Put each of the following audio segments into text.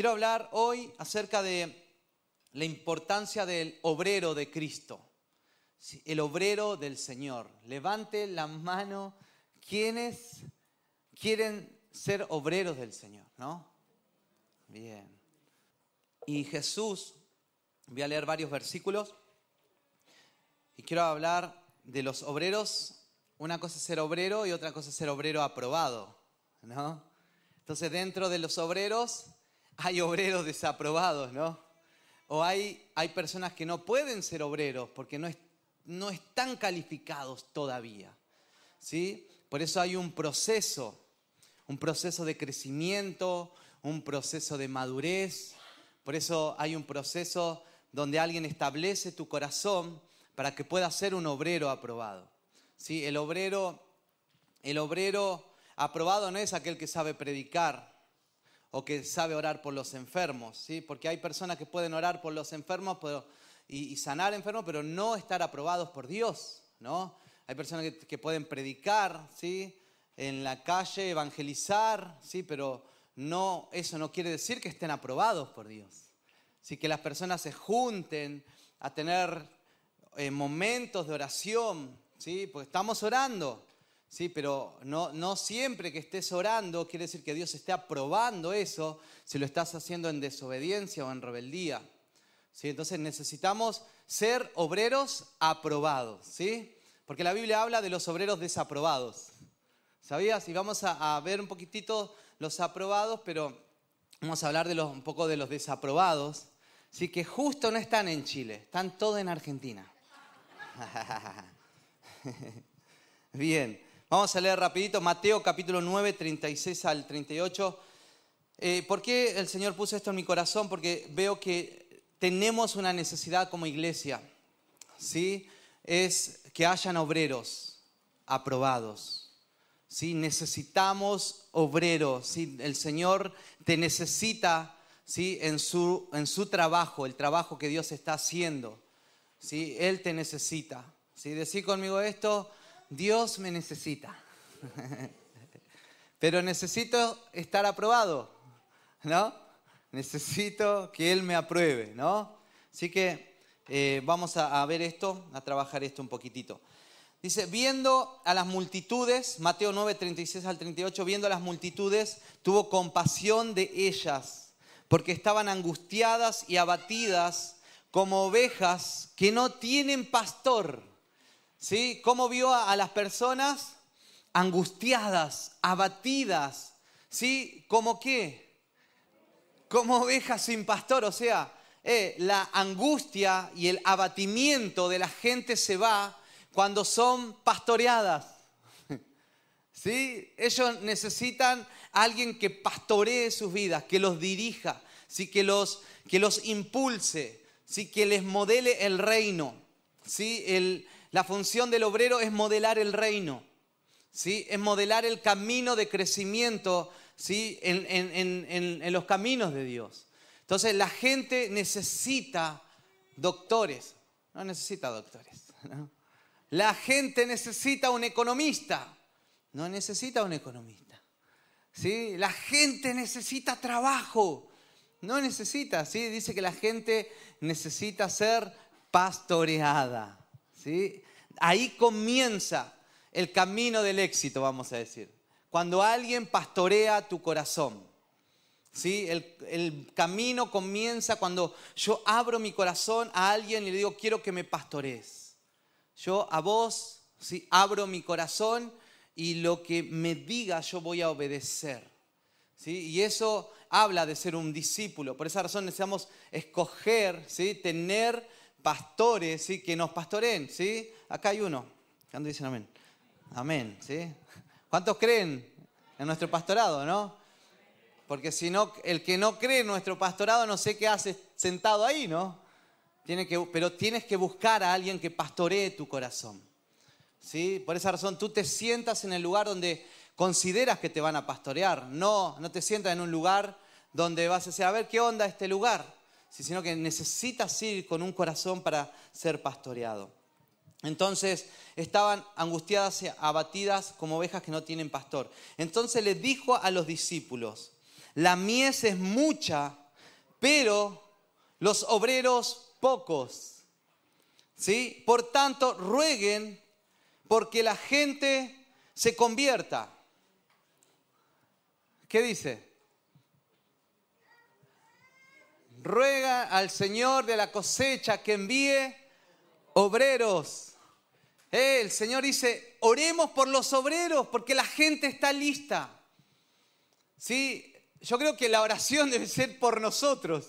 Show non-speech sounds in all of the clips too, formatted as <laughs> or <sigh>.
quiero hablar hoy acerca de la importancia del obrero de Cristo, el obrero del Señor. Levante la mano quienes quieren ser obreros del Señor, ¿no? Bien. Y Jesús, voy a leer varios versículos y quiero hablar de los obreros. Una cosa es ser obrero y otra cosa es ser obrero aprobado, ¿no? Entonces dentro de los obreros hay obreros desaprobados, ¿no? O hay, hay personas que no pueden ser obreros porque no, no están calificados todavía, ¿sí? Por eso hay un proceso, un proceso de crecimiento, un proceso de madurez. Por eso hay un proceso donde alguien establece tu corazón para que puedas ser un obrero aprobado. ¿Sí? El obrero, el obrero aprobado no es aquel que sabe predicar o que sabe orar por los enfermos, ¿sí? Porque hay personas que pueden orar por los enfermos y, y, sanar enfermos, pero no estar aprobados por Dios, ¿no? Hay personas que, pueden predicar, ¿sí? En la calle, evangelizar, ¿sí? Pero no, eso no quiere decir que estén aprobados por Dios. Sí, que las personas se junten a tener eh, momentos de oración, ¿sí? Porque estamos orando, ¿sí? Pero no, no siempre que estés orando quiere decir que Dios esté aprobando eso si lo estás haciendo en desobediencia o en rebeldía. ¿Sí? Entonces necesitamos ser obreros aprobados, ¿sí? Porque la Biblia habla de los obreros desaprobados. ¿Sabías? Y vamos a, ver un poquitito los aprobados, pero vamos a hablar de los, un poco de los desaprobados. Sí, que justo no están en Chile, están todos en Argentina. <laughs> Bien, vamos a leer rapidito Mateo capítulo 9, 36 al 38. Eh, ¿Por qué el Señor puso esto en mi corazón? Porque veo que tenemos una necesidad como iglesia. ¿Sí? es que hayan obreros aprobados. ¿sí? Necesitamos obreros. ¿sí? El Señor te necesita ¿sí? en, su, en su trabajo, el trabajo que Dios está haciendo. ¿sí? Él te necesita. ¿sí? Decir conmigo esto, Dios me necesita. <laughs> Pero necesito estar aprobado, ¿no? Necesito que Él me apruebe, ¿no? Así que eh, vamos a, ver esto, a trabajar esto un poquitito. Dice, viendo a las multitudes, Mateo 9, 36 al 38, viendo a las multitudes, tuvo compasión de ellas, porque estaban angustiadas y abatidas como ovejas que no tienen pastor. ¿Sí? ¿Cómo vio a, las personas? Angustiadas, abatidas. ¿Sí? ¿Como qué? Como ovejas sin pastor, o sea, eh, la angustia y el abatimiento de la gente se va cuando son pastoreadas. <laughs> ¿Sí? Ellos necesitan alguien que pastoree sus vidas, que los dirija, ¿sí? que, los, que los impulse, ¿sí? que les modele el reino. ¿Sí? La función del obrero es modelar el reino, ¿sí? es modelar el camino de crecimiento ¿sí? en, en los caminos de Dios. Entonces la gente necesita doctores, no necesita doctores. <laughs> La gente necesita un economista, no necesita un economista. ¿Sí? La gente necesita trabajo, no necesita, ¿sí? dice que la gente necesita ser pastoreada. ¿Sí? Ahí comienza el camino del éxito, vamos a decir. Cuando alguien pastorea tu corazón. ¿sí? El, camino comienza cuando yo abro mi corazón a alguien y le digo, quiero que me pastorees. Yo a vos ¿sí? abro mi corazón y lo que me diga yo voy a obedecer. ¿sí? Y eso habla de ser un discípulo. Por esa razón necesitamos escoger, ¿sí? tener pastores ¿sí? que nos pastoreen. ¿sí? Acá hay uno. ¿Cuántos dicen amén? Amén. ¿sí? ¿Cuántos creen en nuestro pastorado, no? Porque si no, el que no cree en nuestro pastorado no sé qué hace sentado ahí, ¿no? Tiene que, pero tienes que buscar a alguien que pastoree tu corazón. ¿sí? Por esa razón tú te sientas en el lugar donde consideras que te van a pastorear. No, no te sientas en un lugar donde vas a decir, a ver qué onda este lugar. Sino que necesitas ir con un corazón para ser pastoreado. Entonces estaban angustiadas y abatidas como ovejas que no tienen pastor. Entonces les dijo a los discípulos, la mies es mucha, pero los obreros pocos. ¿Sí? Por tanto, rueguen porque la gente se convierta. ¿Qué dice? Ruega al Señor de la cosecha que envíe obreros. El Señor dice, oremos por los obreros porque la gente está lista. ¿Sí? Yo creo que la oración <laughs> debe ser por nosotros.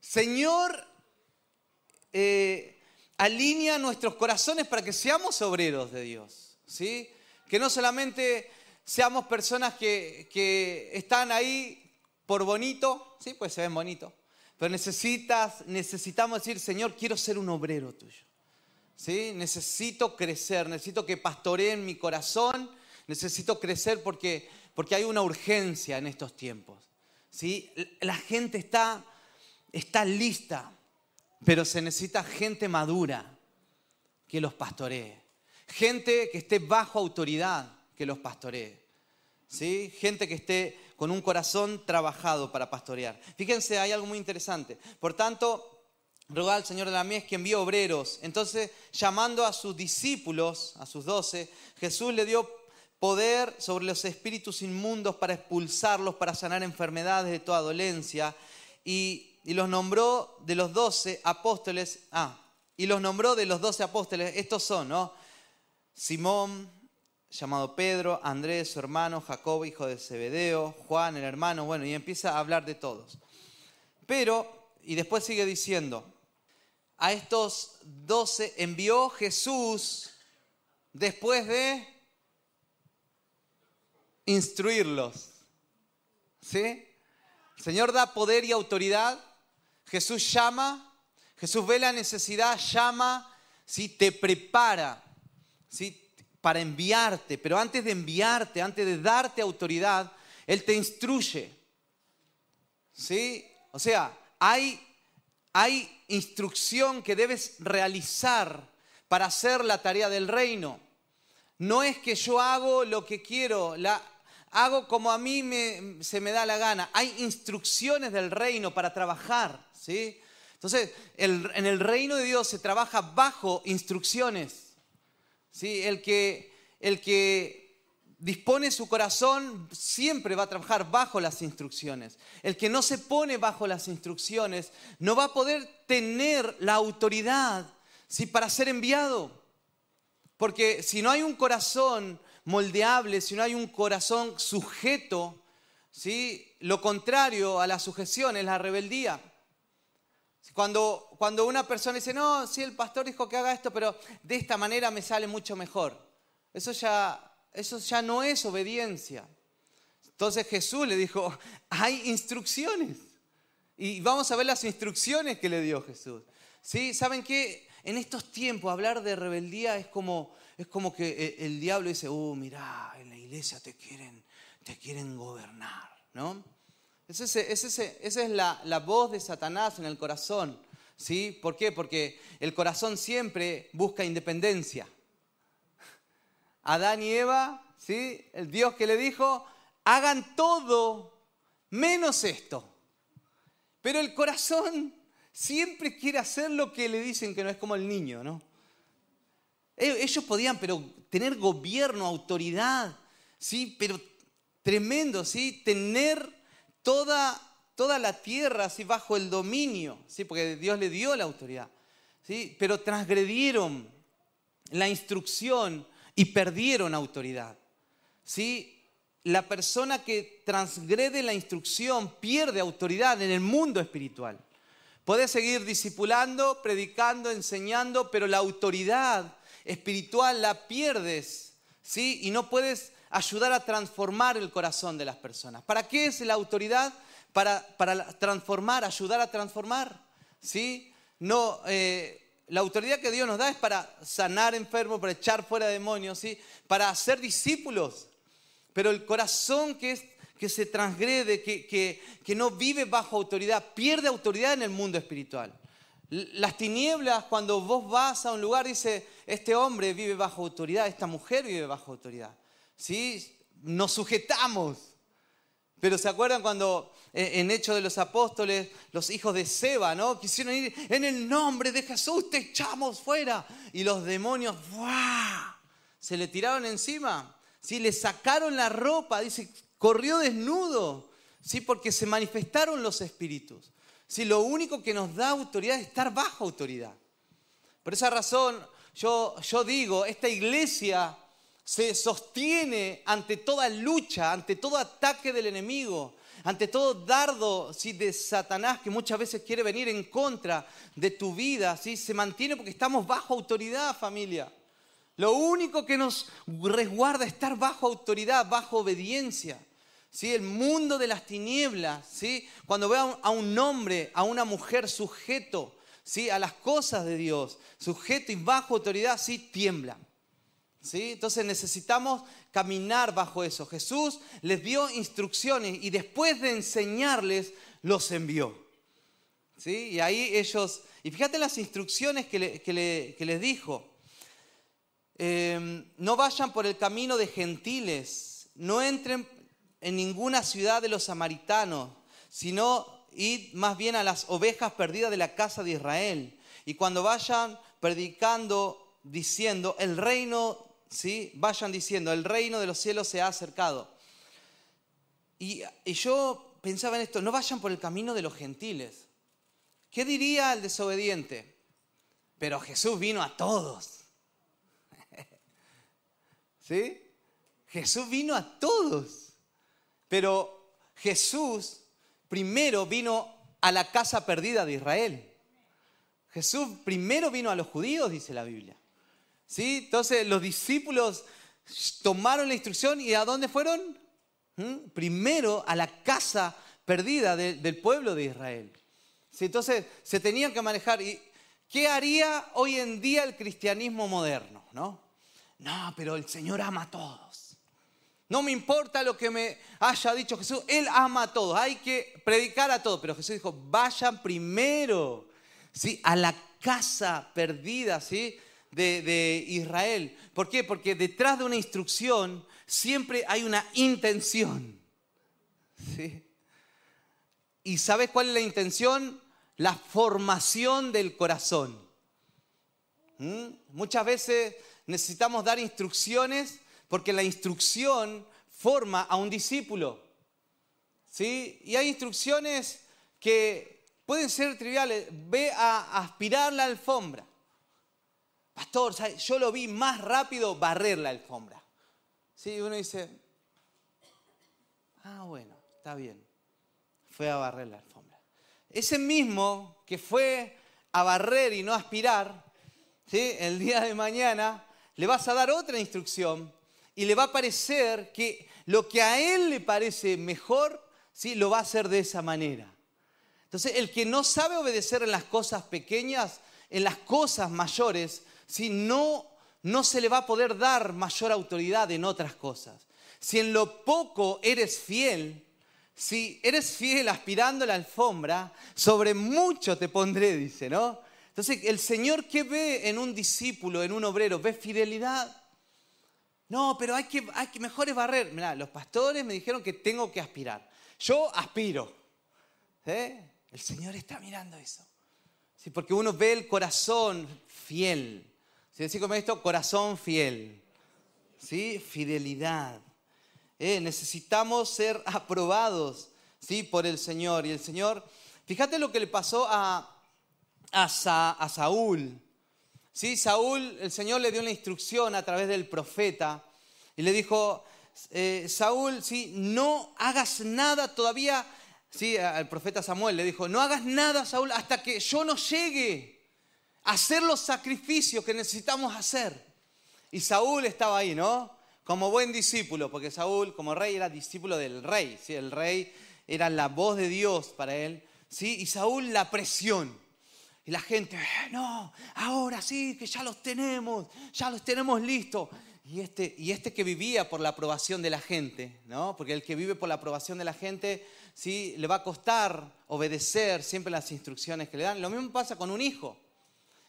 Señor, eh, alinea nuestros corazones para que seamos obreros de Dios. ¿sí? Que no solamente seamos personas que, que están ahí por bonito, sí, pues se ven bonitos, pero necesitas, necesitamos decir, Señor, quiero ser un obrero tuyo. ¿Sí? Necesito crecer, necesito que pastoreen mi corazón, necesito crecer porque, porque hay una urgencia en estos tiempos. ¿Sí? La gente está, está lista, pero se necesita gente madura que los pastoree. Gente que esté bajo autoridad que los pastoree. ¿Sí? Gente que esté con un corazón trabajado para pastorear. Fíjense, hay algo muy interesante. Por tanto, rogad al Señor de la mies que envió obreros. Entonces, llamando a sus discípulos, a sus doce, Jesús le dio poder sobre los espíritus inmundos para expulsarlos, para sanar enfermedades de toda dolencia. Y, y los nombró de los doce apóstoles. Ah, y los nombró de los doce apóstoles. Estos son, ¿no? Simón, llamado Pedro, Andrés, su hermano, Jacob, hijo de Zebedeo, Juan, el hermano, bueno, y empieza a hablar de todos. Pero, y después sigue diciendo, a estos doce envió Jesús después de instruirlos. ¿Sí? El Señor da poder y autoridad, Jesús llama, Jesús ve la necesidad, llama, ¿sí? te prepara. ¿sí? Para enviarte, pero antes de enviarte, antes de darte autoridad, Él te instruye. ¿Sí? O sea, hay, hay instrucción que debes realizar para hacer la tarea del reino. No es que yo hago lo que quiero, la, hago como a mí me, se me da la gana. Hay instrucciones del reino para trabajar. ¿sí? Entonces, en el reino de Dios se trabaja bajo instrucciones. ¿Sí? El, que, el que dispone su corazón siempre va a trabajar bajo las instrucciones. El que no se pone bajo las instrucciones no va a poder tener la autoridad ¿sí? para ser enviado. Porque si no hay un corazón moldeable, si no hay un corazón sujeto, ¿sí? lo contrario a la sujeción es la rebeldía. Cuando, cuando una persona dice, no, sí, el pastor dijo que haga esto, pero de esta manera me sale mucho mejor. Eso ya, eso ya no es obediencia. Entonces Jesús le dijo, <laughs> hay instrucciones. Y vamos a ver las instrucciones que le dio Jesús. ¿Sí? ¿Saben qué? En estos tiempos hablar de rebeldía es como, es como que eh, el diablo dice, oh, mira, en la iglesia te quieren, te quieren gobernar, ¿no? Esa es la, la, voz de Satanás en el corazón. ¿sí? ¿Por qué? Porque el corazón siempre busca independencia. Adán y Eva, ¿sí? el Dios que le dijo, hagan todo menos esto. Pero el corazón siempre quiere hacer lo que le dicen que no es como el niño, ¿no? E, ellos podían, pero tener gobierno, autoridad, ¿sí? Pero tremendo, ¿sí? Tener toda, toda la tierra así bajo el dominio, ¿sí? porque Dios le dio la autoridad. ¿sí? Pero transgredieron la instrucción y perdieron autoridad. ¿sí? La persona que transgrede la instrucción pierde autoridad en el mundo espiritual. Puedes seguir discipulando, predicando, enseñando, pero la autoridad espiritual la pierdes, ¿sí? Y no puedes ayudar a transformar el corazón de las personas. ¿Para qué es la autoridad? Para, transformar, ayudar a transformar. ¿sí? No, eh, la autoridad que Dios nos da es para sanar enfermos, para echar fuera demonios, ¿sí? para hacer discípulos. Pero el corazón que, se transgrede, que, que no vive bajo autoridad, pierde autoridad en el mundo espiritual. Las tinieblas, cuando vos vas a un lugar, dice, este hombre vive bajo autoridad, esta mujer vive bajo autoridad. ¿Sí? Nos sujetamos. Pero ¿se acuerdan cuando eh, en Hechos de los Apóstoles los hijos de Seba, ¿no? Quisieron ir en el nombre de Jesús, te echamos fuera. Y los demonios, ¡buah! Se le tiraron encima. ¿sí? Le sacaron la ropa, dice, corrió desnudo, ¿sí? Porque se manifestaron los espíritus. ¿sí? Lo único que nos da autoridad es estar bajo autoridad. Por esa razón, yo, yo digo, esta iglesia se sostiene ante toda lucha, ante todo ataque del enemigo, ante todo dardo ¿sí? de Satanás que muchas veces quiere venir en contra de tu vida, ¿sí? se mantiene porque estamos bajo autoridad, familia. Lo único que nos resguarda es estar bajo autoridad, bajo obediencia. ¿sí? El mundo de las tinieblas, ¿sí? cuando ve a un hombre, a una mujer sujeto ¿sí? a las cosas de Dios, sujeto y bajo autoridad, sí tiemblan. Entonces necesitamos caminar bajo eso. Jesús les dio instrucciones y después de enseñarles, los envió. Y ahí ellos, y fíjate las instrucciones que, les dijo. Em, no vayan por el camino de gentiles, no entren en ninguna ciudad de los samaritanos, sino id más bien a las ovejas perdidas de la casa de Israel. Y cuando vayan predicando, diciendo, el reino ¿sí? vayan diciendo, el reino de los cielos se ha acercado. Y, yo pensaba en esto, no vayan por el camino de los gentiles. ¿Qué diría el desobediente? Pero Jesús vino a todos. <laughs> ¿Sí? Jesús vino a todos. Pero Jesús primero vino a la casa perdida de Israel. Jesús primero vino a los judíos, dice la Biblia. ¿Sí? Entonces los discípulos tomaron la instrucción y ¿a dónde fueron? ¿Mm? Primero a la casa perdida del pueblo de Israel. ¿Sí? Entonces se tenían que manejar. ¿Y qué haría hoy en día el cristianismo moderno? No, no pero el Señor ama a todos. No me importa lo que me haya dicho Jesús, Él ama a todos. Hay que predicar a todos. Pero Jesús dijo, vayan primero ¿sí? a la casa perdida, ¿sí? De, Israel. ¿Por qué? Porque detrás de una instrucción siempre hay una intención. ¿Sí? ¿Y sabes cuál es la intención? La formación del corazón. ¿Mm? Muchas veces necesitamos dar instrucciones porque la instrucción forma a un discípulo. ¿Sí? Y hay instrucciones que pueden ser triviales. Ve a aspirar la alfombra. Pastor, yo lo vi más rápido barrer la alfombra. Sí, uno dice, ah, bueno, está bien. Fue a barrer la alfombra. Ese mismo que fue a barrer y no aspirar, ¿sí? el día de mañana le vas a dar otra instrucción y le va a parecer que lo que a él le parece mejor, ¿sí? lo va a hacer de esa manera. Entonces, el que no sabe obedecer en las cosas pequeñas, en las cosas mayores, si no, no se le va a poder dar mayor autoridad en otras cosas. Si en lo poco eres fiel, si eres fiel aspirando la alfombra, sobre mucho te pondré, dice, ¿no? Entonces, el Señor que ve en un discípulo, en un obrero, ve fidelidad. No, pero hay que, hay que mejor barrer. Mirá, los pastores me dijeron que tengo que aspirar. Yo aspiro. ¿Eh? El Señor está mirando eso. Sí, porque uno ve el corazón fiel. Si decís como esto, corazón fiel. ¿Sí? Fidelidad. Eh, necesitamos ser <laughs> aprobados ¿sí? por el Señor. Y el Señor, fíjate lo que le pasó a, a, Saúl. ¿Sí? Saúl, el Señor le dio una instrucción a través del profeta y le dijo, eh, Saúl, ¿sí? no hagas nada todavía. Sí, al profeta Samuel le dijo, no hagas nada, Saúl, hasta que yo no llegue hacer los sacrificios que necesitamos hacer. Y Saúl estaba ahí, ¿no? Como buen discípulo, porque Saúl como rey era discípulo del rey, ¿sí? El rey era la voz de Dios para él, ¿sí? Y Saúl la presión. Y la gente, eh, no, ahora sí, que ya los tenemos, ya los tenemos listos. Y este, y este que vivía por la aprobación de la gente, ¿no? Porque el que vive por la aprobación de la gente, sí, le va a costar obedecer siempre las instrucciones que le dan. Lo mismo pasa con un hijo.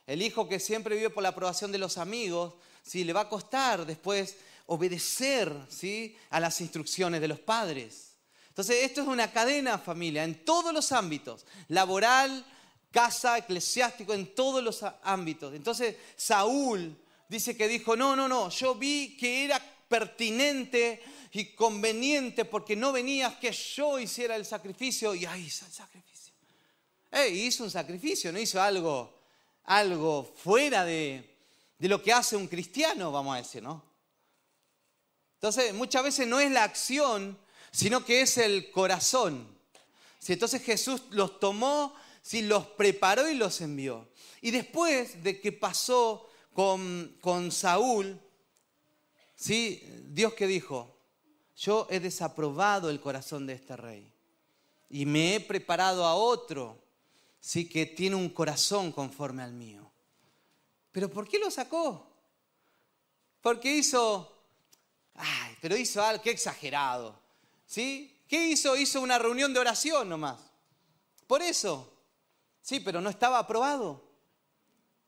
El hijo que siempre vive por la aprobación de los amigos, ¿sí? le va a costar después obedecer ¿sí? a las instrucciones de los padres. Entonces, esto es una cadena, familia, en todos los ámbitos, laboral, casa, eclesiástico, en todos los ámbitos. Entonces, Saúl dice que dijo, no, no, no, yo vi que era pertinente y conveniente porque no venías que yo hiciera el sacrificio y ahí hizo el sacrificio. hizo un sacrificio, no hizo algo, algo fuera de, de lo que hace un cristiano, vamos a decir, ¿no? Entonces, muchas veces no es la acción, sino que es el corazón. Si entonces Jesús los tomó, si los preparó y los envió. Y después de que pasó con, con Saúl, ¿sí? Dios que dijo, yo he desaprobado el corazón de este rey y me he preparado a otro, sí que tiene un corazón conforme al mío. Pero ¿por qué lo sacó? Porque hizo, ay, pero hizo algo, qué exagerado. ¿Sí? ¿Qué hizo? Hizo una reunión de oración nomás. Por eso. Sí, pero no estaba aprobado.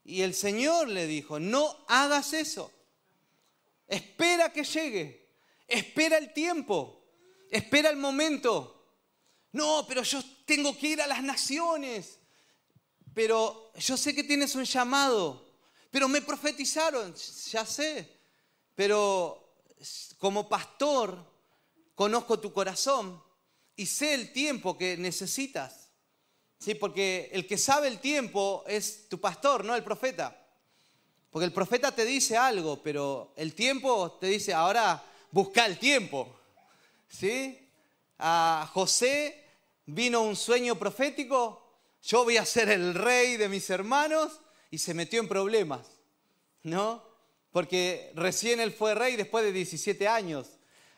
Y el Señor le dijo, no hagas eso. Espera que llegue. Espera el tiempo. Espera el momento. No, pero yo tengo que ir a las naciones. Pero yo sé que tienes un llamado. Pero me profetizaron, ya sé. Pero como pastor conozco tu corazón y sé el tiempo que necesitas. Sí, porque el que sabe el tiempo es tu pastor, no el profeta. Porque el profeta te dice algo, pero el tiempo te dice, ahora busca el tiempo. ¿Sí? A José vino un sueño profético, yo voy a ser el rey de mis hermanos y se metió en problemas, ¿no? Porque recién él fue rey después de 17 años.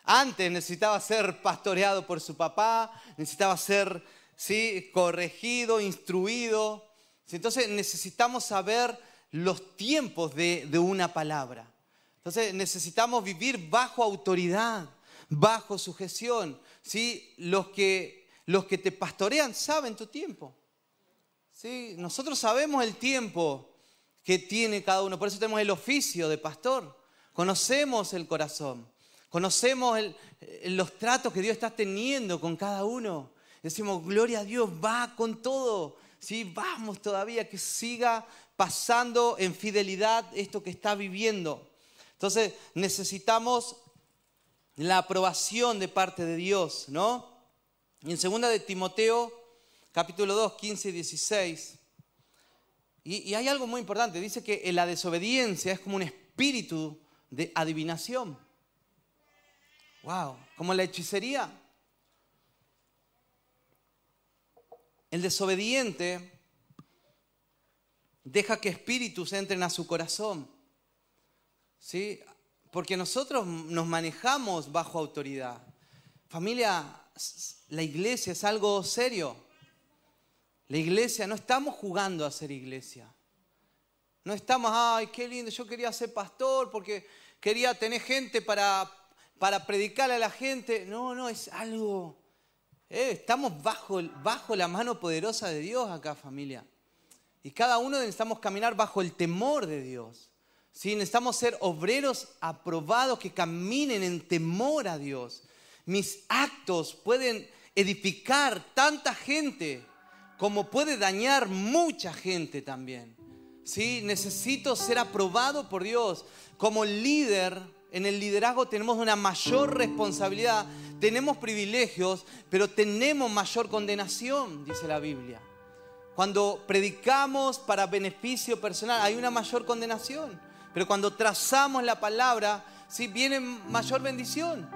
Antes necesitaba ser pastoreado por su papá, necesitaba ser ¿sí? corregido, instruido. Entonces necesitamos saber los tiempos de, una palabra. Entonces necesitamos vivir bajo autoridad, bajo sujeción. ¿sí? Los, que, los que te pastorean saben tu tiempo. Nosotros sabemos el tiempo que tiene cada uno, por eso tenemos el oficio de pastor. Conocemos el corazón, conocemos los tratos que Dios está teniendo con cada uno. Decimos, gloria a Dios, va con todo. ¿sí? Vamos todavía, que siga pasando en fidelidad esto que está viviendo. Entonces necesitamos la aprobación de parte de Dios, ¿no? Y en segunda de Timoteo, capítulo 2, 15 y 16, y, hay algo muy importante, dice que la desobediencia es como un espíritu de adivinación. Wow, como la hechicería. El desobediente deja que espíritus entren a su corazón. ¿Sí? Porque nosotros nos manejamos bajo autoridad. Familia, la iglesia es algo serio. La iglesia, no estamos jugando a ser iglesia. No estamos, ay, qué lindo, yo quería ser pastor porque quería tener gente para, para predicarle a la gente. No, no, es algo eh, estamos bajo, bajo la mano poderosa de Dios acá, familia. Y cada uno necesitamos caminar bajo el temor de Dios. ¿sí? Necesitamos ser obreros aprobados que caminen en temor a Dios. Mis actos pueden edificar tanta gente como puede dañar mucha gente también. ¿sí? Necesito ser aprobado por Dios. Como líder, en el liderazgo tenemos una mayor responsabilidad tenemos privilegios, pero tenemos mayor condenación, dice la Biblia. Cuando predicamos para beneficio personal hay una mayor condenación, pero cuando trazamos la palabra, sí viene mayor bendición.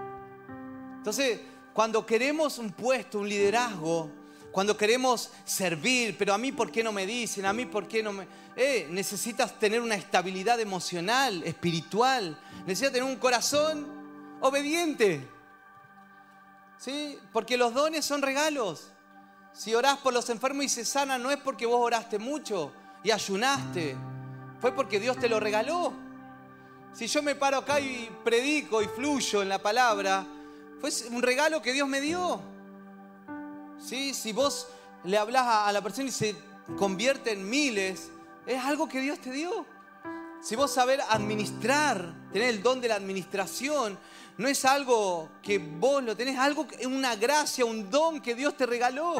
Entonces, cuando queremos un puesto, un liderazgo, cuando queremos servir, pero a mí por qué no me dicen, a mí por qué no me... Eh, necesitas tener una estabilidad emocional, espiritual, necesitas tener un corazón obediente. ¿sí? Porque los dones son regalos. Si orás por los enfermos y se sanan, no es porque vos oraste mucho y ayunaste, fue porque Dios te lo regaló. Si yo me paro acá y predico y fluyo en la palabra, fue un regalo que Dios me dio. ¿Sí? Si vos le hablas a la persona y se convierte en miles, es algo que Dios te dio. Si vos saber administrar, tener el don de la administración, no es algo que vos lo tenés, algo, una gracia, un don que Dios te regaló.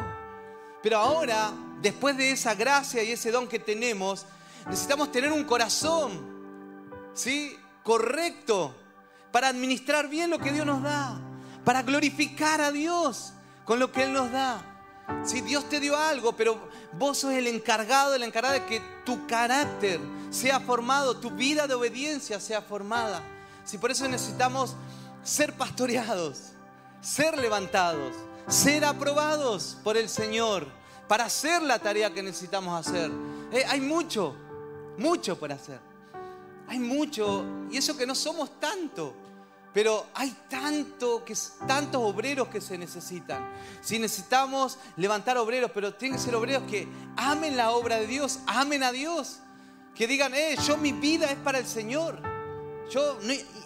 Pero ahora, después de esa gracia y ese don que tenemos, necesitamos tener un corazón, ¿sí? Correcto, para administrar bien lo que Dios nos da, para glorificar a Dios con lo que Él nos da. Si Dios te dio algo, pero vos sos el encargado, el encargado de que tu carácter sea formado, tu vida de obediencia sea formada. Si por eso necesitamos ser pastoreados, ser levantados, ser aprobados por el Señor para hacer la tarea que necesitamos hacer. Eh, hay mucho, mucho por hacer. Hay mucho, y eso que no somos tanto. Pero hay tanto que, tantos obreros que se necesitan. Si necesitamos levantar obreros, pero tienen que ser obreros que amen la obra de Dios, amen a Dios. Que digan, eh, yo mi vida es para el Señor. Yo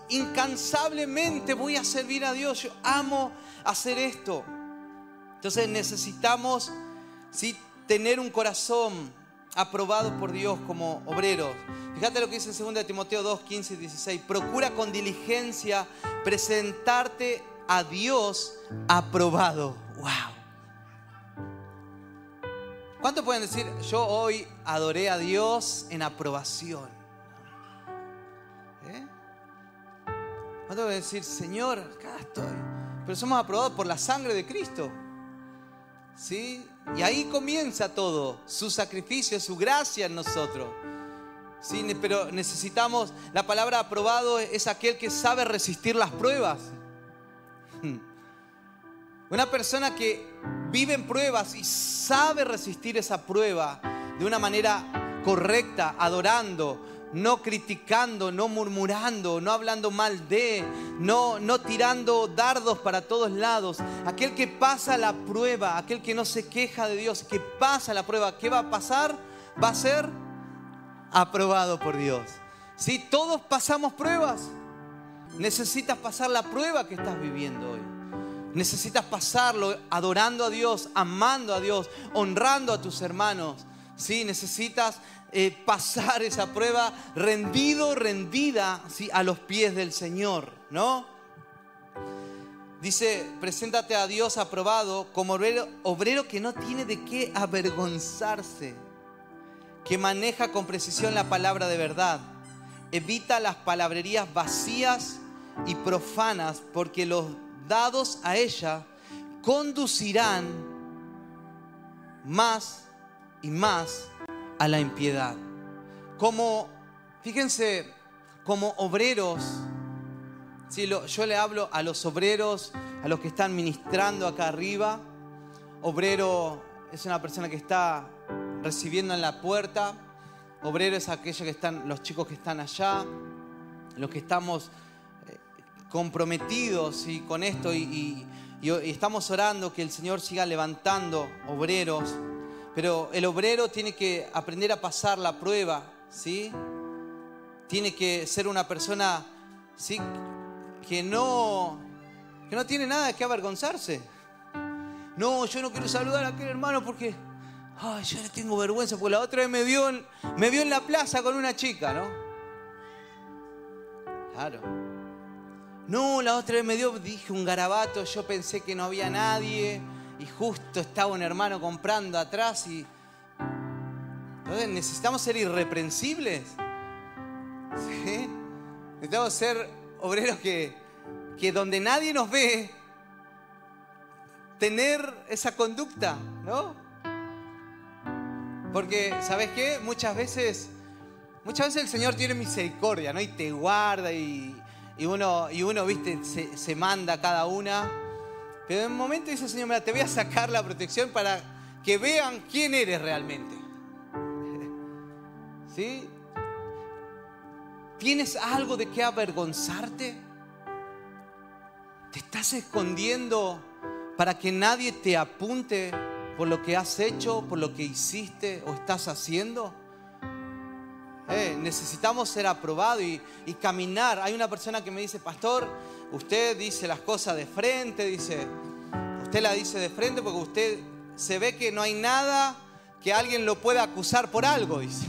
incansablemente voy a servir a Dios. Yo amo hacer esto. Entonces necesitamos ¿sí? tener un corazón aprobado por Dios como obreros. Fíjate lo que dice en 2 Timoteo 2, 15 y 16. Procura con diligencia presentarte a Dios aprobado. ¡Wow! ¿Cuántos pueden decir, yo hoy adoré a Dios en aprobación? ¿Eh? ¿Cuántos pueden decir, Señor, acá estoy? Pero somos aprobados por la sangre de Cristo. ¿Sí? Y ahí comienza todo, su sacrificio, su gracia en nosotros. Sí, pero necesitamos, la palabra aprobado es aquel que sabe resistir las pruebas. Una persona que vive en pruebas y sabe resistir esa prueba de una manera correcta, adorando, no criticando, no murmurando, no hablando mal de, no, no tirando dardos para todos lados. Aquel que pasa la prueba, aquel que no se queja de Dios, que pasa la prueba, ¿qué va a pasar? Va a ser aprobado por Dios. Si todos pasamos pruebas, necesitas pasar la prueba que estás viviendo hoy. Necesitas pasarlo adorando a Dios, amando a Dios, honrando a tus hermanos. ¿sí? Necesitas eh, pasar esa prueba rendido, rendida ¿sí? a los pies del Señor, ¿no? Dice, preséntate a Dios aprobado como obrero, obrero que no tiene de qué avergonzarse, que maneja con precisión la palabra de verdad, evita las palabrerías vacías y profanas, porque los dados a ella conducirán más y más a la impiedad. Como, fíjense, como obreros, si yo le hablo a los obreros, a los que están ministrando acá arriba, obrero es una persona que está recibiendo en la puerta, obrero es aquellos que están, los chicos que están allá, los que estamos eh, comprometidos y con esto y estamos orando que el Señor siga levantando obreros pero el obrero tiene que aprender a pasar la prueba, ¿sí? Tiene que ser una persona, ¿sí? Que no, que no tiene nada que avergonzarse. No, yo no quiero saludar a aquel hermano porque, ay, yo le tengo vergüenza, porque la otra vez me vio en, me vio en la plaza con una chica, ¿no? Claro. No, la otra vez me dio, dije un garabato, yo pensé que no había nadie y justo estaba un hermano comprando atrás y... Entonces necesitamos ser irreprensibles. Necesitamos ser obreros que, que donde nadie nos ve, tener esa conducta, ¿no? Porque, ¿sabes qué? Muchas veces, muchas veces el Señor tiene misericordia, ¿no? Y te guarda y, uno, y uno, viste, se, se manda cada una. Pero en un momento dice el Señor, mira, te voy a sacar la protección para que vean quién eres realmente. <laughs> ¿Sí? ¿Tienes algo de qué avergonzarte? ¿Te estás escondiendo para que nadie te apunte por lo que has hecho, por lo que hiciste o estás haciendo? Eh, necesitamos ser aprobados y, y caminar. Hay una persona que me dice, pastor, usted dice las cosas de frente, dice, usted la dice de frente porque usted se ve que no hay nada que alguien lo pueda acusar por algo, dice.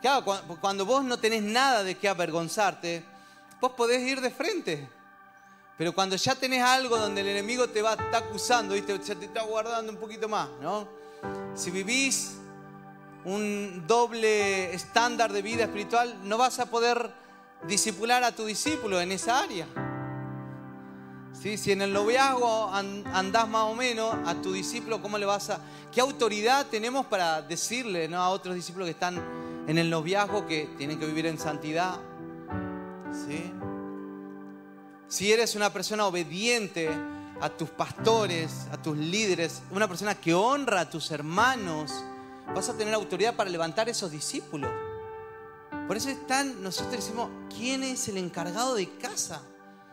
Claro, cuando vos no tenés nada de qué avergonzarte, vos podés ir de frente. Pero cuando ya tenés algo donde el enemigo te va está acusando, ¿viste? ya te está guardando un poquito más, ¿no? Si vivís un doble estándar de vida espiritual, no vas a poder disipular a tu discípulo en esa área. ¿Sí? Si en el noviazgo andás más o menos a tu discípulo, ¿cómo le vas a.? ¿Qué autoridad tenemos para decirle ¿no? a otros discípulos que están en el noviazgo que tienen que vivir en santidad? ¿Sí? Si eres una persona obediente a tus pastores, a tus líderes, una persona que honra a tus hermanos, vas a tener autoridad para levantar esos discípulos. Por eso están, nosotros decimos, ¿quién es el encargado de casa?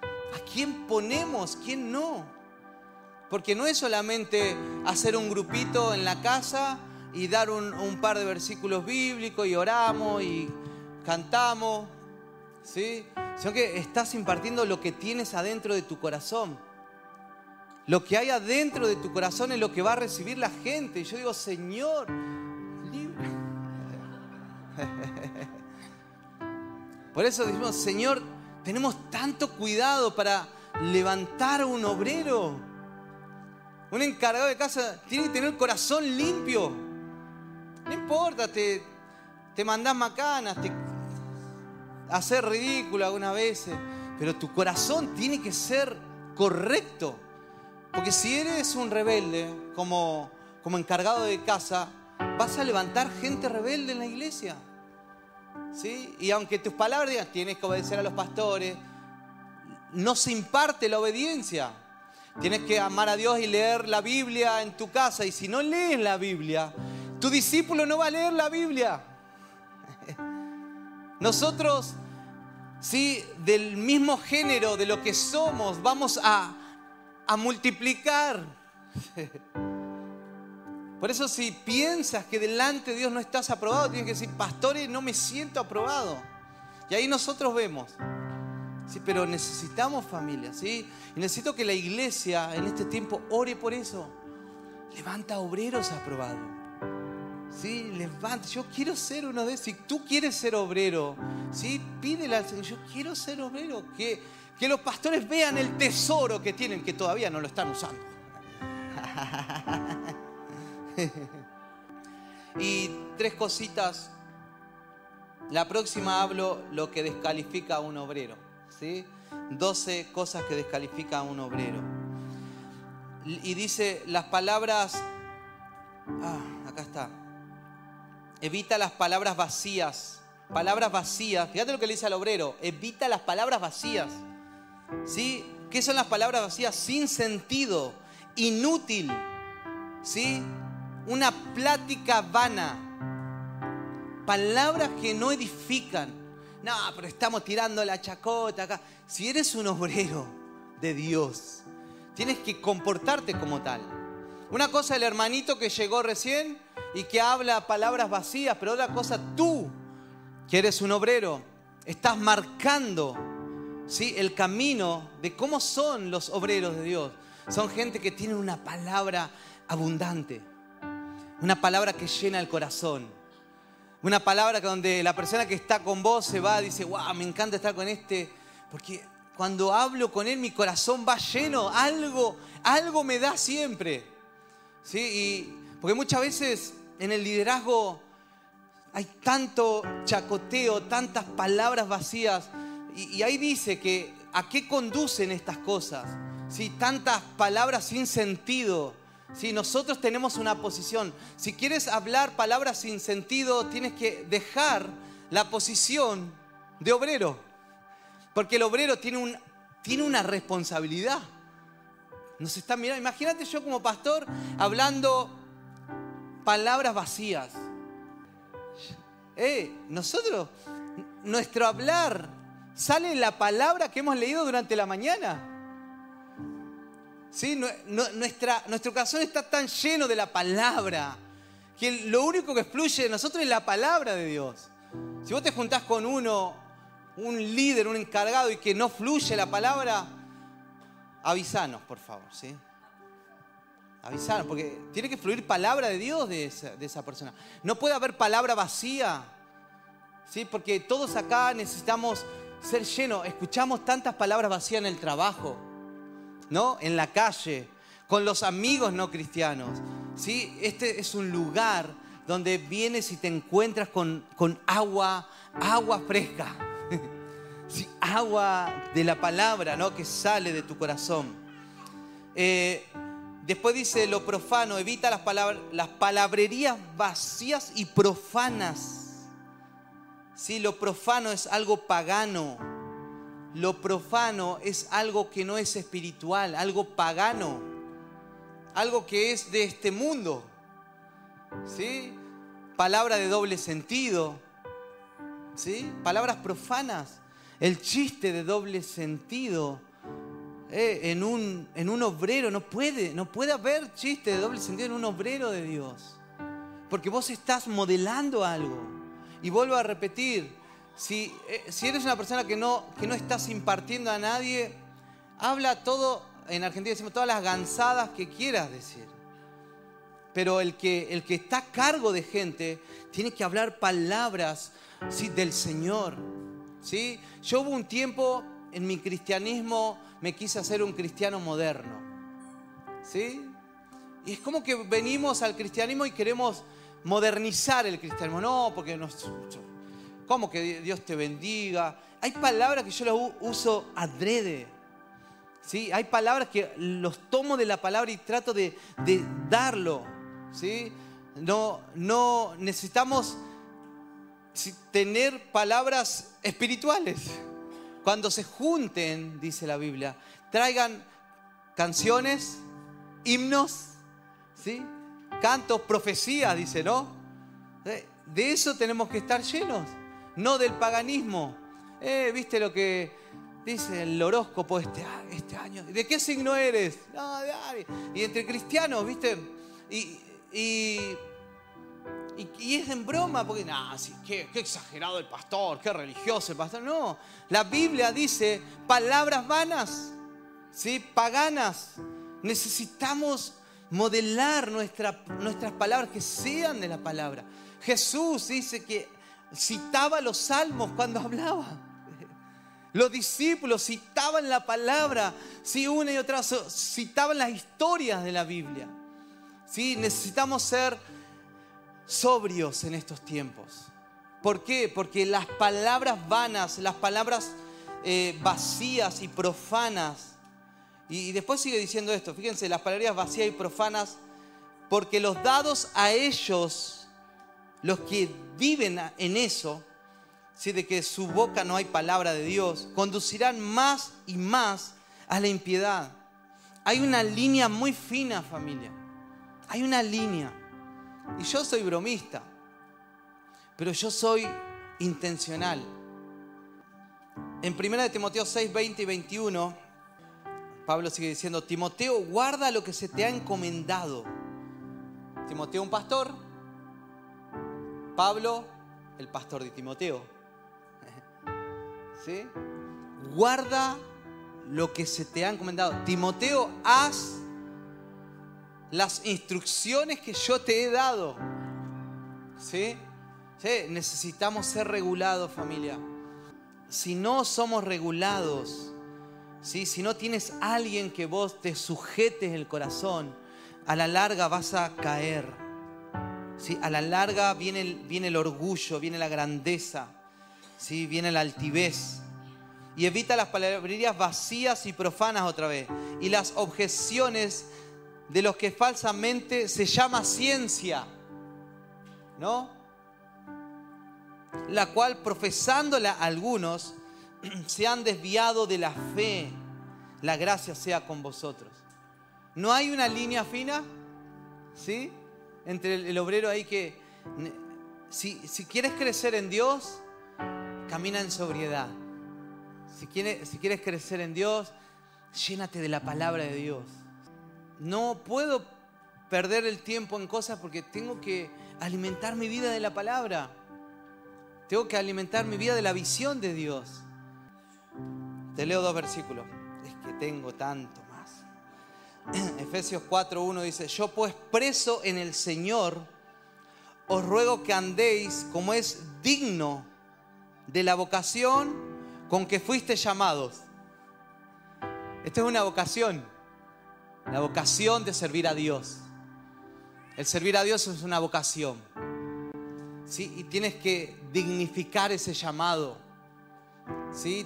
¿A quién ponemos? ¿Quién no? Porque no es solamente hacer un grupito en la casa y dar un, par de versículos bíblicos y oramos y cantamos, ¿sí? Sino que estás impartiendo lo que tienes adentro de tu corazón. Lo que hay adentro de tu corazón es lo que va a recibir la gente. Y yo digo, Señor, Por eso decimos, Señor, tenemos tanto cuidado para levantar a un obrero. Un encargado de casa tiene que tener el corazón limpio. No importa, te, te mandás macanas, te hacer ridículo algunas veces, pero tu corazón tiene que ser correcto. Porque si eres un rebelde como, como encargado de casa, vas a levantar gente rebelde en la iglesia. Y aunque tus palabras digan, tienes que obedecer a los pastores, no se imparte la obediencia. Tienes que amar a Dios y leer la Biblia en tu casa. Y si no lees la Biblia, tu discípulo no va a leer la Biblia. <laughs> Nosotros, sí, del mismo género de lo que somos, vamos a multiplicar. <laughs> Por eso si piensas que delante de Dios no estás aprobado, tienes que decir, pastores, no me siento aprobado. Y ahí nosotros vemos. Sí, pero necesitamos familia, ¿sí? Y necesito que la iglesia en este tiempo ore por eso. Levanta obreros aprobados. Sí, levanta. Yo quiero ser uno de esos. Si tú quieres ser obrero, ¿sí? Pídele al Señor, yo quiero ser obrero. Que, que los pastores vean el tesoro que tienen, que todavía no lo están usando. <laughs> <laughs> y tres cositas. La próxima hablo lo que descalifica a un obrero. ¿sí? 12 cosas que descalifica a un obrero. Y dice las palabras... Ah, acá está. Evita las palabras vacías. Palabras vacías. Fíjate lo que le dice al obrero. Evita las palabras vacías. ¿Sí? ¿Qué son las palabras vacías? Sin sentido, inútil. ¿Sí? Una plática vana, palabras que no edifican. No, pero estamos tirando la chacota acá. Si eres un obrero de Dios, tienes que comportarte como tal. Una cosa el hermanito que llegó recién y que habla palabras vacías, pero otra cosa tú, que eres un obrero, estás marcando ¿sí? el camino de cómo son los obreros de Dios. Son gente que tiene una palabra abundante. Una palabra que llena el corazón. Una palabra donde la persona que está con vos se va, y dice, wow, me encanta estar con este, porque cuando hablo con él mi corazón va lleno, algo, algo me da siempre. ¿Sí? Y, porque muchas veces en el liderazgo hay tanto chacoteo, tantas palabras vacías, y, ahí dice que a qué conducen estas cosas. ¿Sí? Tantas palabras sin sentido si nosotros tenemos una posición, si quieres hablar palabras sin sentido, tienes que dejar la posición de obrero. Porque el obrero tiene, un, tiene una responsabilidad. Nos está mirando. Imagínate yo como pastor hablando palabras vacías. Eh, nosotros, nuestro hablar sale la palabra que hemos leído durante la mañana. ¿Sí? nuestra, nuestro corazón está tan lleno de la palabra que lo único que fluye de nosotros es la palabra de Dios. Si vos te juntás con uno, un líder, un encargado y que no fluye la palabra, avisanos, por favor, ¿sí? Avisanos, porque tiene que fluir palabra de Dios de esa, de esa persona. No puede haber palabra vacía, ¿sí? Porque todos acá necesitamos ser lleno. Escuchamos tantas palabras vacías en el trabajo, ¿no? En la calle, con los amigos no cristianos. ¿sí? Este es un lugar donde vienes y te encuentras con, con agua, agua fresca. <laughs> sí, agua de la palabra, ¿no? Que sale de tu corazón. Eh, después dice lo profano, evita las, palabras, las palabrerías vacías y profanas. Sí, lo profano es algo pagano. Lo profano es algo que no es espiritual, algo pagano. Algo que es de este mundo. ¿Sí? Palabra de doble sentido. ¿Sí? Palabras profanas. El chiste de doble sentido. Eh, en, un, en un obrero no puede, no puede haber chiste de doble sentido en un obrero de Dios. Porque vos estás modelando algo. Y vuelvo a repetir, si, eh, si eres una persona que no, que no estás impartiendo a nadie, habla todo, en Argentina decimos todas las gansadas que quieras decir. Pero el que, el que está a cargo de gente tiene que hablar palabras ¿sí? del Señor. ¿sí? Yo hubo un tiempo en mi cristianismo, me quise hacer un cristiano moderno. ¿sí? Y es como que venimos al cristianismo y queremos modernizar el cristianismo. No, porque no. ¿Cómo que Dios te bendiga? Hay palabras que yo las uso adrede. ¿sí? Hay palabras que los tomo de la palabra y trato de, darlo. ¿sí? No, no necesitamos tener palabras espirituales. Cuando se junten, dice la Biblia, traigan canciones, himnos, ¿sí? cantos, profecías, dice, ¿no? De eso tenemos que estar llenos, no del paganismo. Eh, ¿Viste lo que dice el horóscopo este, este año? ¿De qué signo eres? No, de Y entre cristianos, ¿viste? Y, y, es en broma, porque, qué, qué exagerado el pastor, qué religioso el pastor. No, la Biblia dice palabras vanas, ¿sí? Paganas. Necesitamos modelar nuestras palabras, que sean de la palabra. Jesús dice que citaba los salmos cuando <laughs> hablaba. Los discípulos citaban la palabra, si una y otra citaban las historias de la Biblia. ¿Sí? Necesitamos ser sobrios en estos tiempos. ¿Por qué? Porque las palabras vanas, las palabras eh, vacías y profanas, y después sigue diciendo esto, fíjense, las palabras vacías y profanas, porque los dados a ellos, los que viven en eso, ¿sí? de que su boca no hay palabra de Dios, conducirán más y más a la impiedad. Hay una línea muy fina, familia. Hay una línea. Y yo soy bromista, pero yo soy intencional. En 1 Timoteo 6, 20 y 21 Pablo sigue diciendo, Timoteo, guarda lo que se te ha encomendado. Timoteo, un pastor. Pablo, el pastor de Timoteo. ¿Sí? Guarda lo que se te ha encomendado. Timoteo, haz las instrucciones que yo te he dado. ¿Sí? ¿Sí? Necesitamos ser regulados, familia. Si no somos regulados, si no tienes alguien que vos te sujetes el corazón, a la larga vas a caer. ¿Sí? A la larga viene el, viene el orgullo, viene la grandeza, ¿sí? viene la altivez. Y evita las palabrerías vacías y profanas otra vez. Y las objeciones de los que falsamente se llama ciencia. ¿No? La cual profesándola algunos <clears throat> se han desviado de la fe. La gracia sea con vosotros. ¿No hay una línea fina? ¿Sí? Entre el, obrero ahí que... Si, si, quieres crecer en Dios, camina en sobriedad. Si quieres, si quieres crecer en Dios, llénate de la palabra de Dios. No puedo perder el tiempo en cosas porque tengo que alimentar mi vida de la palabra. Tengo que alimentar mi vida de la visión de Dios. Te leo dos versículos. Es que tengo tanto. <clears throat> Efesios 4.1 dice, yo pues preso en el Señor, os ruego que andéis como es digno de la vocación con que fuiste llamados. Esta es una vocación, la vocación de servir a Dios. El servir a Dios es una vocación. ¿sí? Y tienes que dignificar ese llamado. ¿sí?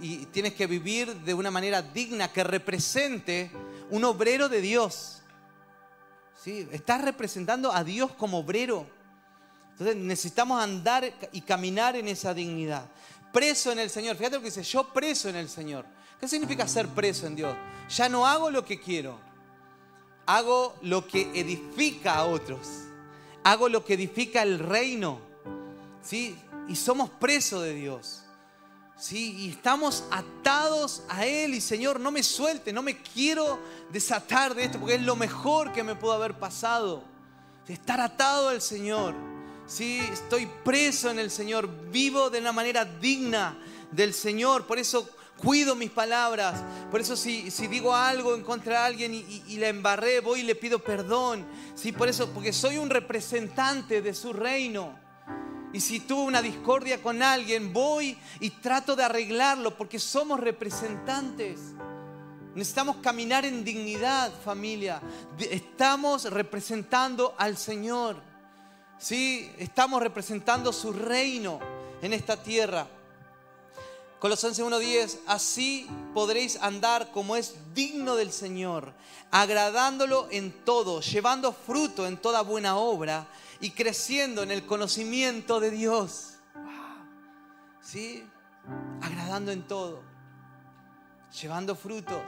Y tienes que vivir de una manera digna que represente un obrero de Dios. ¿sí? Estás representando a Dios como obrero. Entonces necesitamos andar y caminar en esa dignidad. Preso en el Señor. Fíjate lo que dice, yo preso en el Señor. ¿Qué significa ser preso en Dios? Ya no hago lo que quiero. Hago lo que edifica a otros. Hago lo que edifica el reino. ¿Sí? Y somos presos de Dios. ¿Sí? Y estamos atados a Él. Y Señor, no me suelte, no me quiero desatar de esto porque es lo mejor que me pudo haber pasado. Estar atado al Señor. ¿Sí? Estoy preso en el Señor. Vivo de una manera digna del Señor. Por eso cuido mis palabras. Por eso si, si digo algo en contra de alguien y, y, la embarré, voy y le pido perdón. ¿Sí? Por eso, porque soy un representante de su reino. Y si tuve una discordia con alguien, voy y trato de arreglarlo porque somos representantes. Necesitamos caminar en dignidad, familia. Estamos representando al Señor. ¿Sí? Estamos representando su reino en esta tierra. Colosenses 1:10, así podréis andar como es digno del Señor, agradándolo en todo, llevando fruto en toda buena obra y creciendo en el conocimiento de Dios. ¿Sí? Agradando en todo, llevando frutos,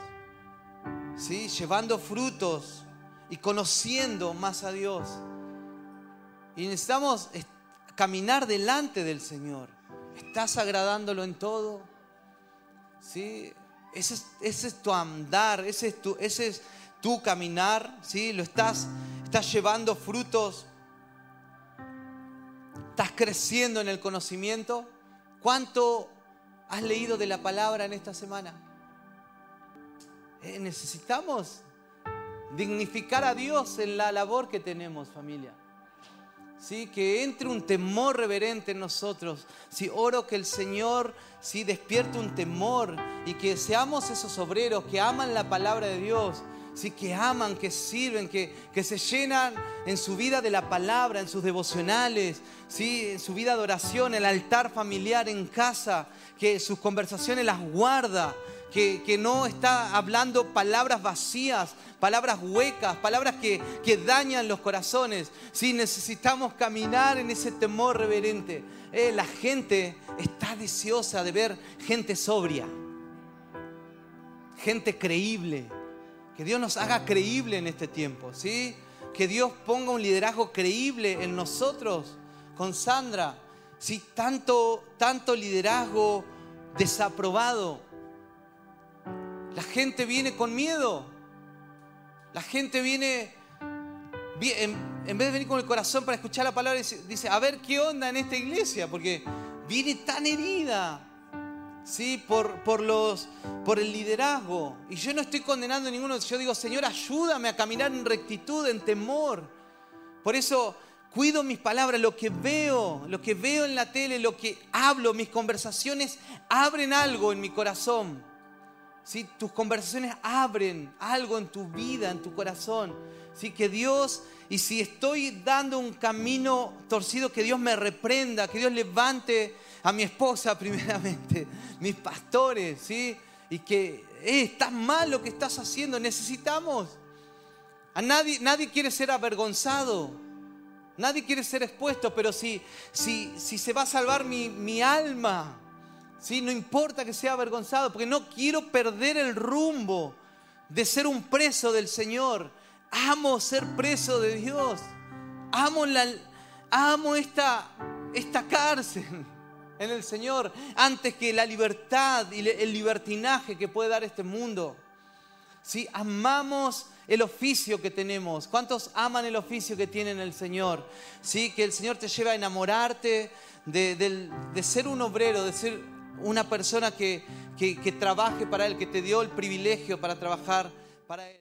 ¿sí? Llevando frutos y conociendo más a Dios. Y necesitamos caminar delante del Señor. ¿Estás agradándolo en todo? ¿Sí? Ese es, ese es tu andar, ese es tu, ese es tu caminar, ¿sí? Lo estás, estás llevando frutos, estás creciendo en el conocimiento. ¿Cuánto has leído de la palabra en esta semana? Eh, necesitamos dignificar a Dios en la labor que tenemos, familia. ¿sí? que entre un temor reverente en nosotros. Si oro que el Señor ¿sí? despierte un temor y que seamos esos obreros que aman la palabra de Dios, ¿sí? que aman, que sirven, que, que se llenan en su vida de la palabra, en sus devocionales, ¿sí? en su vida de oración, el altar familiar en casa, que sus conversaciones las guarda, que, no está hablando palabras vacías, palabras huecas, palabras que, dañan los corazones. Si necesitamos caminar en ese temor reverente. Eh, la gente está deseosa de ver gente sobria, gente creíble. Que Dios nos haga creíble en este tiempo, ¿sí? Que Dios ponga un liderazgo creíble en nosotros, con Sandra. ¿sí? Tanto, tanto liderazgo desaprobado la gente viene con miedo. La gente viene, en, vez de venir con el corazón para escuchar la palabra, dice, a ver qué onda en esta iglesia, porque viene tan herida. ¿Sí? Por, por, los, por el liderazgo. Y yo no estoy condenando a ninguno. Yo digo, Señor, ayúdame a caminar en rectitud, en temor. Por eso cuido mis palabras, lo que veo, lo que veo en la tele, lo que hablo, mis conversaciones abren algo en mi corazón. Si Tus conversaciones abren algo en tu vida, en tu corazón. ¿sí? Que Dios, y si estoy dando un camino torcido, que Dios me reprenda, que Dios levante a mi esposa <laughs> primeramente, mis pastores, ¿sí? Y que eh, estás mal lo que estás haciendo, necesitamos. A nadie, nadie quiere ser avergonzado, nadie quiere ser expuesto, pero si, si, si se va a salvar mi, mi alma, no importa que sea avergonzado, porque no quiero perder el rumbo de ser un preso del Señor. Amo ser preso de Dios. Amo, la, amo esta, esta cárcel en el Señor antes que la libertad y el libertinaje que puede dar este mundo. ¿Sí? Amamos el oficio que tenemos. ¿Cuántos aman el oficio que tienen el Señor? ¿Sí? Que el Señor te lleva a enamorarte de, de ser un obrero, de ser una persona que, que, trabaje para Él, que te dio el privilegio para trabajar para Él.